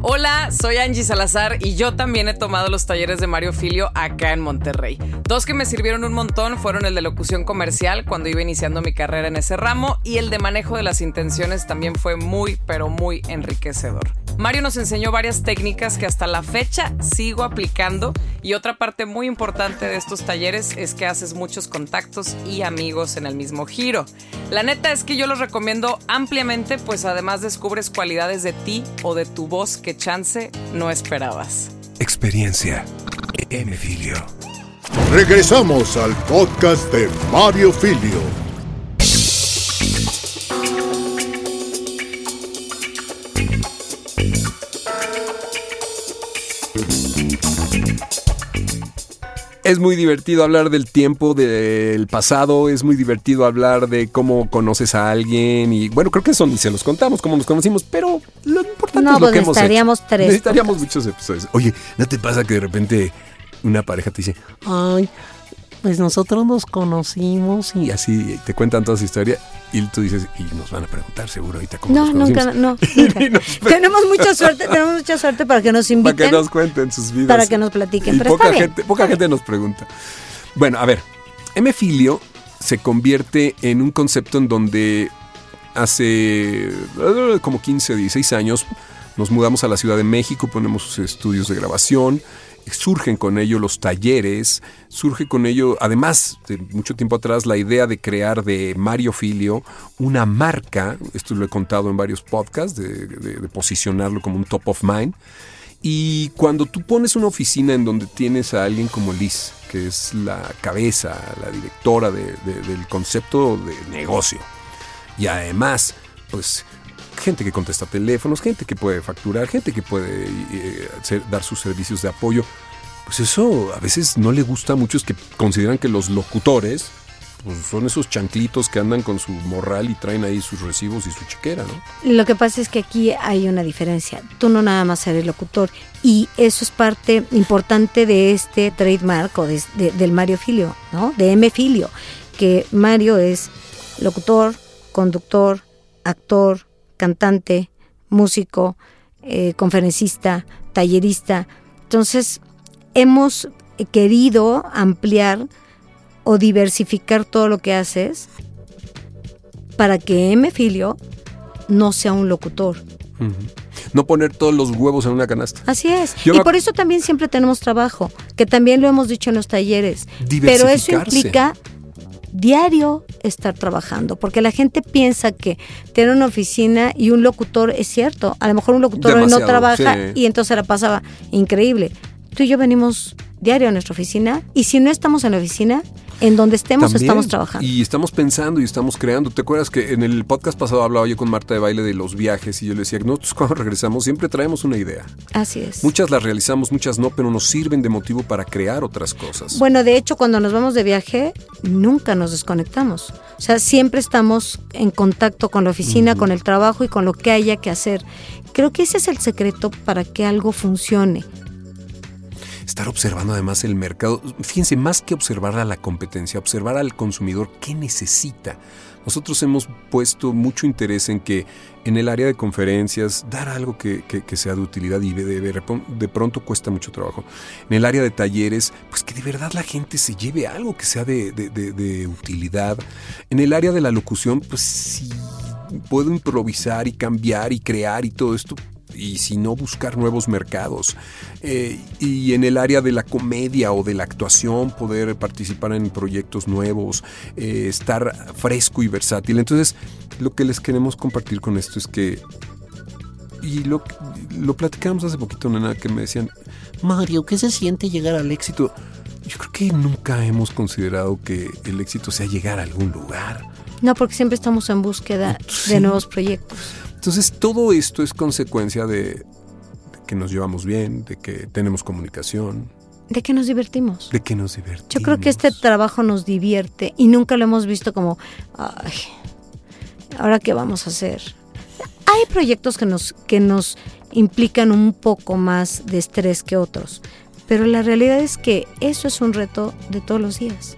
Hola, soy Angie Salazar y yo también he tomado los talleres de Mario Filio acá en Monterrey. Dos que me sirvieron un montón fueron el de locución comercial cuando iba iniciando mi carrera en ese ramo y el de manejo de las intenciones también fue muy, pero muy enriquecedor. Mario nos enseñó varias técnicas que hasta la fecha sigo aplicando y otra parte muy importante de estos talleres es que haces muchos contactos y amigos en el mismo giro. La neta es que yo los recomiendo ampliamente pues además descubres cualidades de ti o de tu voz que chance no esperabas.
Experiencia. M. Filio.
Regresamos al podcast de Mario Filio.
Es muy divertido hablar del tiempo del pasado, es muy divertido hablar de cómo conoces a alguien y bueno, creo que eso ni se los contamos, cómo nos conocimos, pero lo importante
No,
es lo
pues
que hemos hecho.
necesitaríamos tres
Necesitaríamos muchos episodios. Oye, ¿no te pasa que de repente una pareja te dice, ay, pues nosotros nos conocimos y así te cuentan toda su historia y tú dices, y nos van a preguntar seguro ahorita cómo
No,
nos
nunca,
conocimos?"
no, nunca.
Y
tenemos mucha suerte, tenemos mucha suerte para que nos
para
inviten.
que nos cuenten sus vidas.
Para que nos platiquen,
Y
pero
poca
está bien.
gente, poca gente nos pregunta. Bueno, a ver, M. Filio se convierte en un concepto en donde hace eh, como 15, 16 años nos mudamos a la Ciudad de México, ponemos sus estudios de grabación, surgen con ello los talleres, surge con ello, además de mucho tiempo atrás, la idea de crear de Mario Filio una marca, esto lo he contado en varios podcasts, de, posicionarlo como un top of mind. Y cuando tú pones una oficina en donde tienes a alguien como Liz, que es la cabeza, la directora de- de- del concepto de negocio, Y además, pues gente que contesta teléfonos, gente que puede facturar, gente que puede eh, dar sus servicios de apoyo. Pues eso a veces no le gusta a muchos que consideran que los locutores pues, son esos chanclitos que andan con su morral y traen ahí sus recibos y su chequera, ¿no?
Lo que pasa es que aquí hay una diferencia. Tú no nada más eres locutor y eso es parte importante de este trademark o de- del Mario Filio, ¿no? De M Filio, que Mario es locutor, conductor, actor, cantante, músico, eh, conferencista, tallerista. Entonces, hemos querido ampliar o diversificar todo lo que haces para que M Filio no sea un locutor.
No poner todos los huevos en una canasta.
Así es.
Yo
y por eso también siempre tenemos trabajo, que también lo hemos dicho en los talleres. Pero eso implica diario estar trabajando, porque la gente piensa que tener una oficina y un locutor es cierto. A lo mejor un locutor
Demasiado,
no trabaja
sí.
y entonces la pasaba increíble. Tú y yo venimos diario a nuestra oficina y si no estamos en la oficina, en donde estemos
También.
estamos trabajando.
Y estamos pensando y estamos creando. ¿Te acuerdas que en el podcast pasado hablaba yo con Marta de Baile de los viajes y yo le decía que nosotros cuando regresamos siempre traemos una idea?
Así es.
Muchas las realizamos, muchas no, pero nos sirven de motivo para crear otras cosas.
Bueno, de hecho, cuando nos vamos de viaje, nunca nos desconectamos. O sea, siempre estamos en contacto con la oficina, con el trabajo y con lo que haya que hacer. Creo que ese es el secreto para que algo funcione.
Estar observando además el mercado. Fíjense, más que observar a la competencia, observar al consumidor qué necesita. Nosotros hemos puesto mucho interés en que en el área de conferencias dar algo que, que- sea de utilidad y de, de- de pronto cuesta mucho trabajo. En el área de talleres, pues que de verdad la gente se lleve algo que sea de- de utilidad. En el área de la locución, pues si puedo improvisar y cambiar y crear y todo esto, y si no buscar nuevos mercados. Eh, y en el área de la comedia o de la actuación, poder participar en proyectos nuevos, eh, estar fresco y versátil. Entonces, lo que les queremos compartir con esto es que, y lo, lo platicamos hace poquito, nena, que me decían, Mario, ¿qué se siente llegar al éxito? Yo creo que nunca hemos considerado que el éxito sea llegar a algún lugar.
No, porque siempre estamos en búsqueda
Sí.
de nuevos proyectos.
Entonces todo esto es consecuencia de, de que nos llevamos bien, de que tenemos comunicación,
De que nos divertimos.
de que nos divertimos.
Yo creo que este trabajo nos divierte y nunca lo hemos visto como, ay, ahora qué vamos a hacer. Hay proyectos que nos, que nos implican un poco más de estrés que otros, pero la realidad es que eso es un reto de todos los días.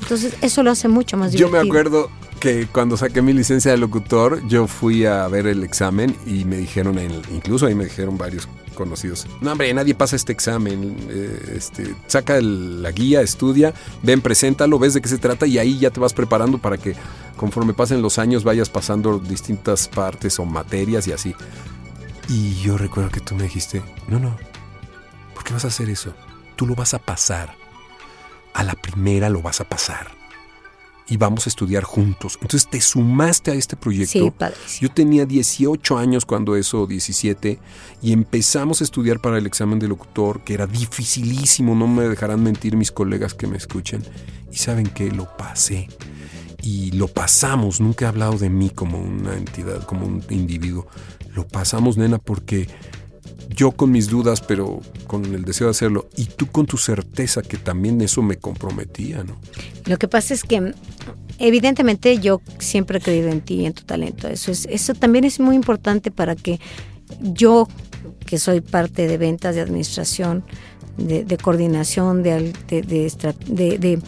Entonces eso lo hace mucho más
Yo
divertido.
me acuerdo que cuando saqué mi licencia de locutor, yo fui a ver el examen y me dijeron, incluso ahí me dijeron varios conocidos, no hombre, nadie pasa este examen, eh, este, saca la guía, estudia, ven, preséntalo, ves de qué se trata y ahí ya te vas preparando para que conforme pasen los años vayas pasando distintas partes o materias y así. Y yo recuerdo que tú me dijiste, no, no, ¿por qué vas a hacer eso? Tú lo vas a pasar. A la primera lo vas a pasar. Y vamos a estudiar juntos. Entonces te sumaste a este proyecto.
Sí.
Yo tenía 18 años cuando eso, 17, y empezamos a estudiar para el examen de locutor, que era dificilísimo, no me dejarán mentir mis colegas que me escuchen. Y saben que lo pasé. Y lo pasamos, nunca he hablado de mí como una entidad, como un individuo. Lo pasamos, nena, porque yo con mis dudas, pero con el deseo de hacerlo, y tú con tu certeza, que también eso me comprometía, ¿no?
Lo que pasa es que evidentemente yo siempre he creído en ti y en tu talento. Eso es, eso también es muy importante para que yo, que soy parte de ventas, de administración, de, de coordinación, de, de, de de- de-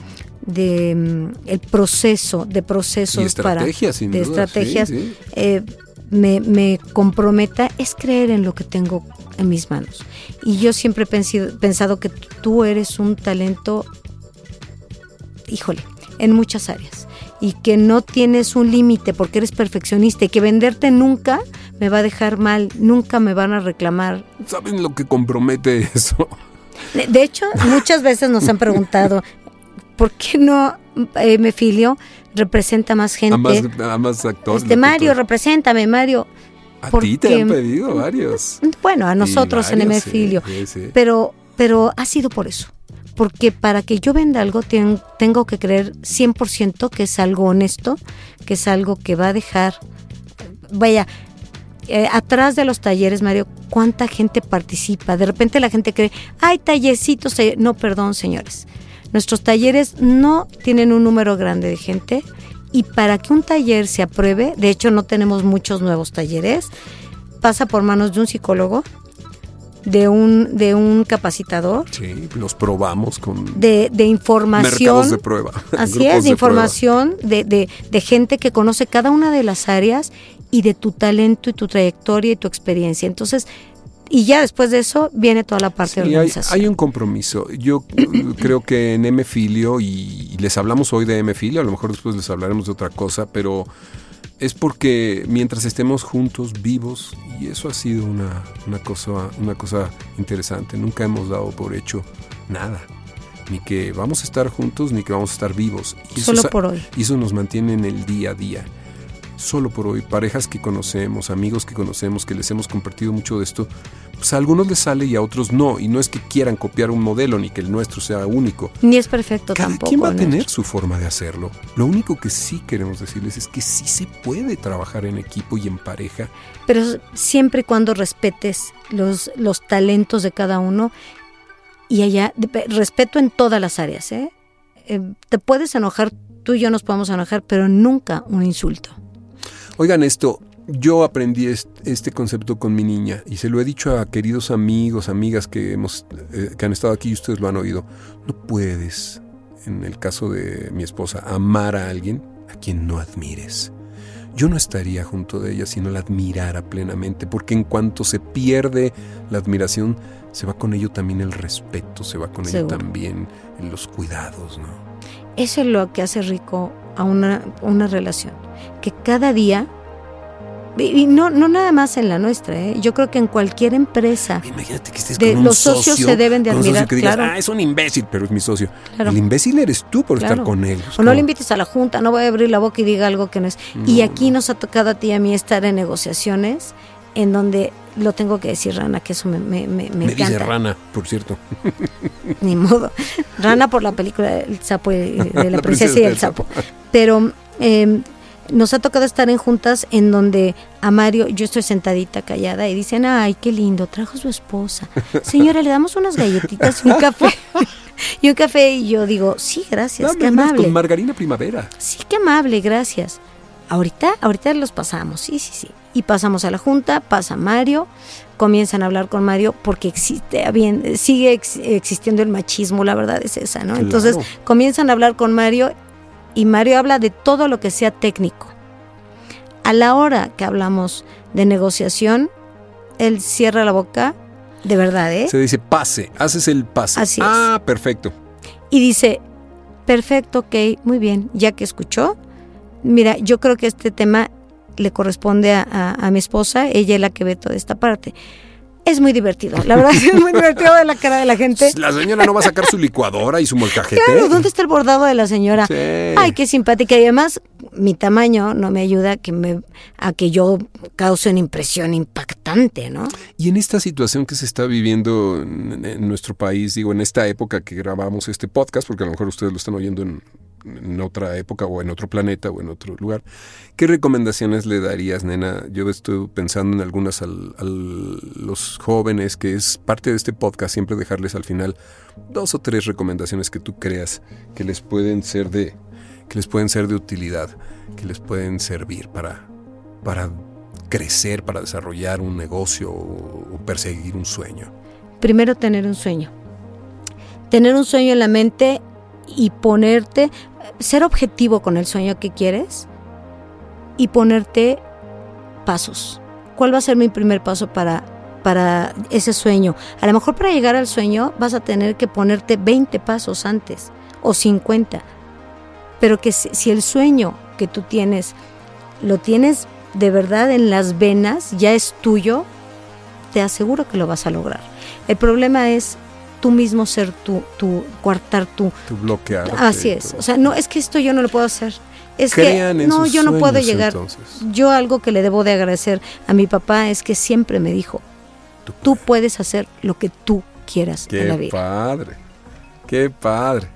de, mm, el proceso, de procesos
Y estrategias,
para
sin
de
duda,
estrategias,
sí, sí.
eh, me, me comprometa es creer en lo que tengo en mis manos. Y yo siempre he pensido- pensado que tú eres un talento híjole, en muchas áreas. Y que no tienes un límite porque eres perfeccionista y que venderte nunca me va a dejar mal, nunca me van a reclamar.
¿Saben lo que compromete eso?
De, de hecho, muchas veces nos han preguntado, ¿por qué no eh, me filio representa más gente?
A más, a más actores.
este Mario, represéntame, Mario.
A
porque-
ti te han pedido varios.
Bueno, a nosotros en Emefilio.
sí, sí, sí.
Pero, pero ha sido por eso. porque para que yo venda algo tengo que creer 100% que es algo honesto, que es algo que va a dejar, vaya, eh, atrás de los talleres, Mario, ¿cuánta gente participa? De repente la gente cree, hay tallercitos, no, perdón, señores. Nuestros talleres no tienen un número grande de gente y para que un taller se apruebe, de hecho no tenemos muchos nuevos talleres, pasa por manos de un psicólogo, de un, de un capacitador.
Sí, los probamos con...
De, de información.
Mercados de prueba.
Así es, de, información de, de, de, gente que conoce cada una de las áreas y de tu talento y tu trayectoria y tu experiencia. Entonces, y ya después de eso viene toda la parte de organización.
Hay, hay, un compromiso. Yo creo que en M-Filio, y, les hablamos hoy de M-Filio, a lo mejor después les hablaremos de otra cosa, pero es porque mientras estemos juntos, vivos, y eso ha sido una, una, cosa, una cosa interesante, nunca hemos dado por hecho nada. Ni que vamos a estar juntos, ni que vamos a estar vivos.
Y Solo por hoy.
Y eso nos mantiene en el día a día solo por hoy, parejas que conocemos, amigos que conocemos, que les hemos compartido mucho de esto, pues a algunos les sale y a otros no. Y no es que quieran copiar un modelo ni que el nuestro sea único.
Ni es perfecto
Cada
tampoco.
quien va a tener su forma de hacerlo. Lo único que sí queremos decirles es que sí se puede trabajar en equipo y en pareja.
Pero siempre y cuando respetes los, los talentos de cada uno y allá, respeto en todas las áreas, ¿eh? Eh, te puedes enojar, tú y yo nos podemos enojar, pero nunca un insulto.
Oigan esto, yo aprendí este concepto con mi niña y se lo he dicho a queridos amigos, amigas que, hemos, eh, que han estado aquí y ustedes lo han oído. No puedes, en el caso de mi esposa, amar a alguien a quien no admires. Yo no estaría junto de ella si no la admirara plenamente, porque en cuanto se pierde la admiración, se va con ello también el respeto, se va con ello también los cuidados, ¿no?
Eso es lo que hace rico a una, una relación que cada día y no, no nada más en la nuestra, ¿eh? yo creo que en cualquier empresa
Imagínate que estés
de,
con un
los socios
socio,
se deben de admirar.
que digas,
claro.
ah, es un imbécil, pero es mi socio.
Claro.
El imbécil eres tú por estar con él. Es
O no le invites a la junta, no voy a abrir la boca y diga algo que no es. y
No,
aquí nos ha tocado a ti y a mí estar en negociaciones en donde lo tengo que decir, Rana, que eso me, me, me, me
Me dice
encanta.
rana, por cierto.
Ni modo. Rana por la película El sapo de la,
La
princesa y
del
el sapo. Pero eh, nos ha tocado estar en juntas en donde a Mario, yo estoy sentadita callada y dicen, ay, qué lindo, trajo su esposa. Señora, le damos unas galletitas y un café. y un café y yo digo, sí, gracias, qué
Dame unas
amable.
con margarina primavera.
Sí, qué amable, gracias. Ahorita, ahorita los pasamos, sí, sí, sí. Y pasamos a la junta, pasa Mario, comienzan a hablar con Mario porque existe, bien, sigue ex- existiendo el machismo, la verdad es esa, ¿no?
Claro.
Entonces comienzan a hablar con Mario y Mario habla de todo lo que sea técnico. A la hora que hablamos de negociación, él cierra la boca, de verdad, ¿eh?
Se dice pase, haces el pase.
Así es.
Ah, perfecto.
y dice, perfecto, ok, muy bien, ya que escuchó, mira, yo creo que este tema le corresponde a, a- a mi esposa, ella es la que ve toda esta parte. Es muy divertido, la verdad es muy divertido ver la cara de la gente.
La señora no va a sacar su licuadora y su molcajete.
Claro, ¿dónde está el bordado de la señora?
Sí.
Ay, qué simpática. Y además, mi tamaño no me ayuda a que, me, a que yo cause una impresión impactante, ¿no?
Y en esta situación que se está viviendo en, en nuestro país, digo, en esta época que grabamos este podcast, porque a lo mejor ustedes lo están oyendo en, en otra época o en otro planeta o en otro lugar, ¿qué recomendaciones le darías, nena? Yo estoy pensando en algunas a los jóvenes, que es parte de este podcast, siempre dejarles al final dos o tres recomendaciones que tú creas que les pueden ser de, que les pueden ser de utilidad, que les pueden servir para, para crecer, para desarrollar un negocio o, o perseguir un sueño.
Primero, tener un sueño. Tener un sueño en la mente y ponerte, ser objetivo con el sueño que quieres y ponerte pasos. ¿Cuál va a ser mi primer paso para, para ese sueño? A lo mejor para llegar al sueño vas a tener que ponerte 20 pasos antes o 50. Pero que si, si el sueño que tú tienes lo tienes de verdad en las venas, ya es tuyo, te aseguro que lo vas a lograr. El problema es tú mismo ser tú, tú coartar tú.
Tu bloquear.
Así es. O sea, no, es que esto yo no lo puedo hacer. Es
Crean
que
en
no, yo no puedo llegar.
entonces.
Yo algo que le debo de agradecer a mi papá es que siempre me dijo, tú puedes hacer lo que tú quieras en la
Qué
vida.
padre. Qué padre.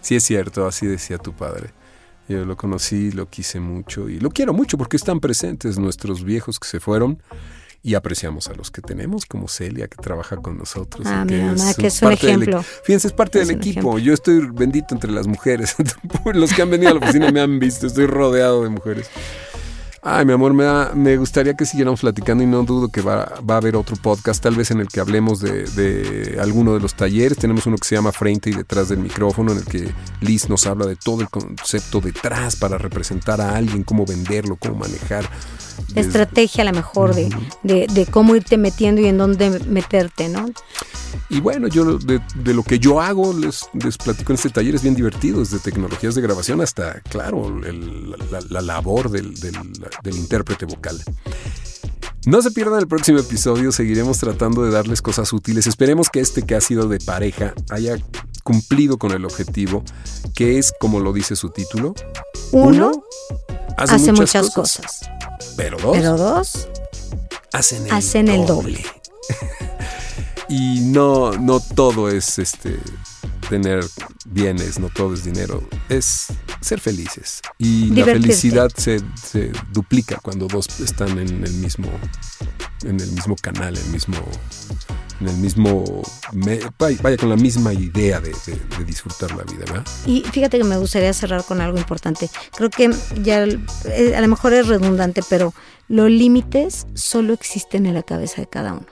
Sí es cierto, así decía tu padre. Yo lo conocí, lo quise mucho y lo quiero mucho porque están presentes nuestros viejos que se fueron y apreciamos a los que tenemos, como Celia, que trabaja con nosotros.
Ah,
y
mi mamá, que es un
del
ejemplo.
Fíjense, es parte
Es
del equipo.
ejemplo.
Yo estoy bendito entre las mujeres. los que han venido a la oficina me han visto, estoy rodeado de mujeres. Ay, mi amor, me, da- me gustaría que siguiéramos platicando y no dudo que va, va a haber otro podcast, tal vez en el que hablemos de, de alguno de los talleres. Tenemos uno que se llama Frente y detrás del micrófono, en el que Liz nos habla de todo el concepto detrás para representar a alguien, cómo venderlo, cómo manejar.
La estrategia a lo mejor de, de, de cómo irte metiendo y en dónde meterte, ¿no?
Y bueno, yo de, de lo que yo hago les, les platico en este taller, es bien divertido, desde tecnologías de grabación hasta, claro, el- la, la labor del, del- del intérprete vocal. No se pierdan el próximo episodio, seguiremos tratando de darles cosas útiles. Esperemos que este que ha sido de pareja haya cumplido con el objetivo, que es, como lo dice su título,
Uno
hace,
hace muchas cosas,
pero dos
pero dos
hacen el
hacen el
doble. y no, no todo es este tener bienes, no todo es dinero, es ser felices. Y la felicidad se, se duplica cuando dos están en el mismo, en el mismo canal, en el mismo, en el mismo, me- vaya, con la misma idea de, de- de disfrutar la vida, ¿verdad?
Y fíjate que me gustaría cerrar con algo importante. Creo que ya eh, a lo mejor es redundante, pero los límites solo existen en la cabeza de cada uno.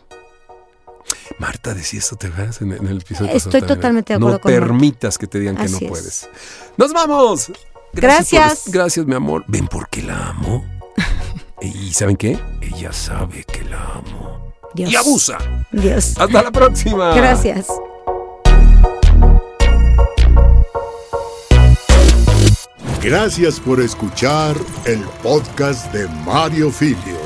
Marta decía esto, ¿te acuerdas? En, en el episodio
Estoy
pasado
totalmente de acuerdo
No
con Marta.
permitas que te digan que
Así
no
es.
puedes. ¡Nos vamos!
Gracias.
por- gracias, mi amor. ¿Ven por qué la amo? ¿Y saben qué? Ella sabe que la amo.
Dios.
¡Y abusa!
Dios.
¡Hasta la próxima!
Gracias.
Gracias por escuchar el podcast de Mario Filio.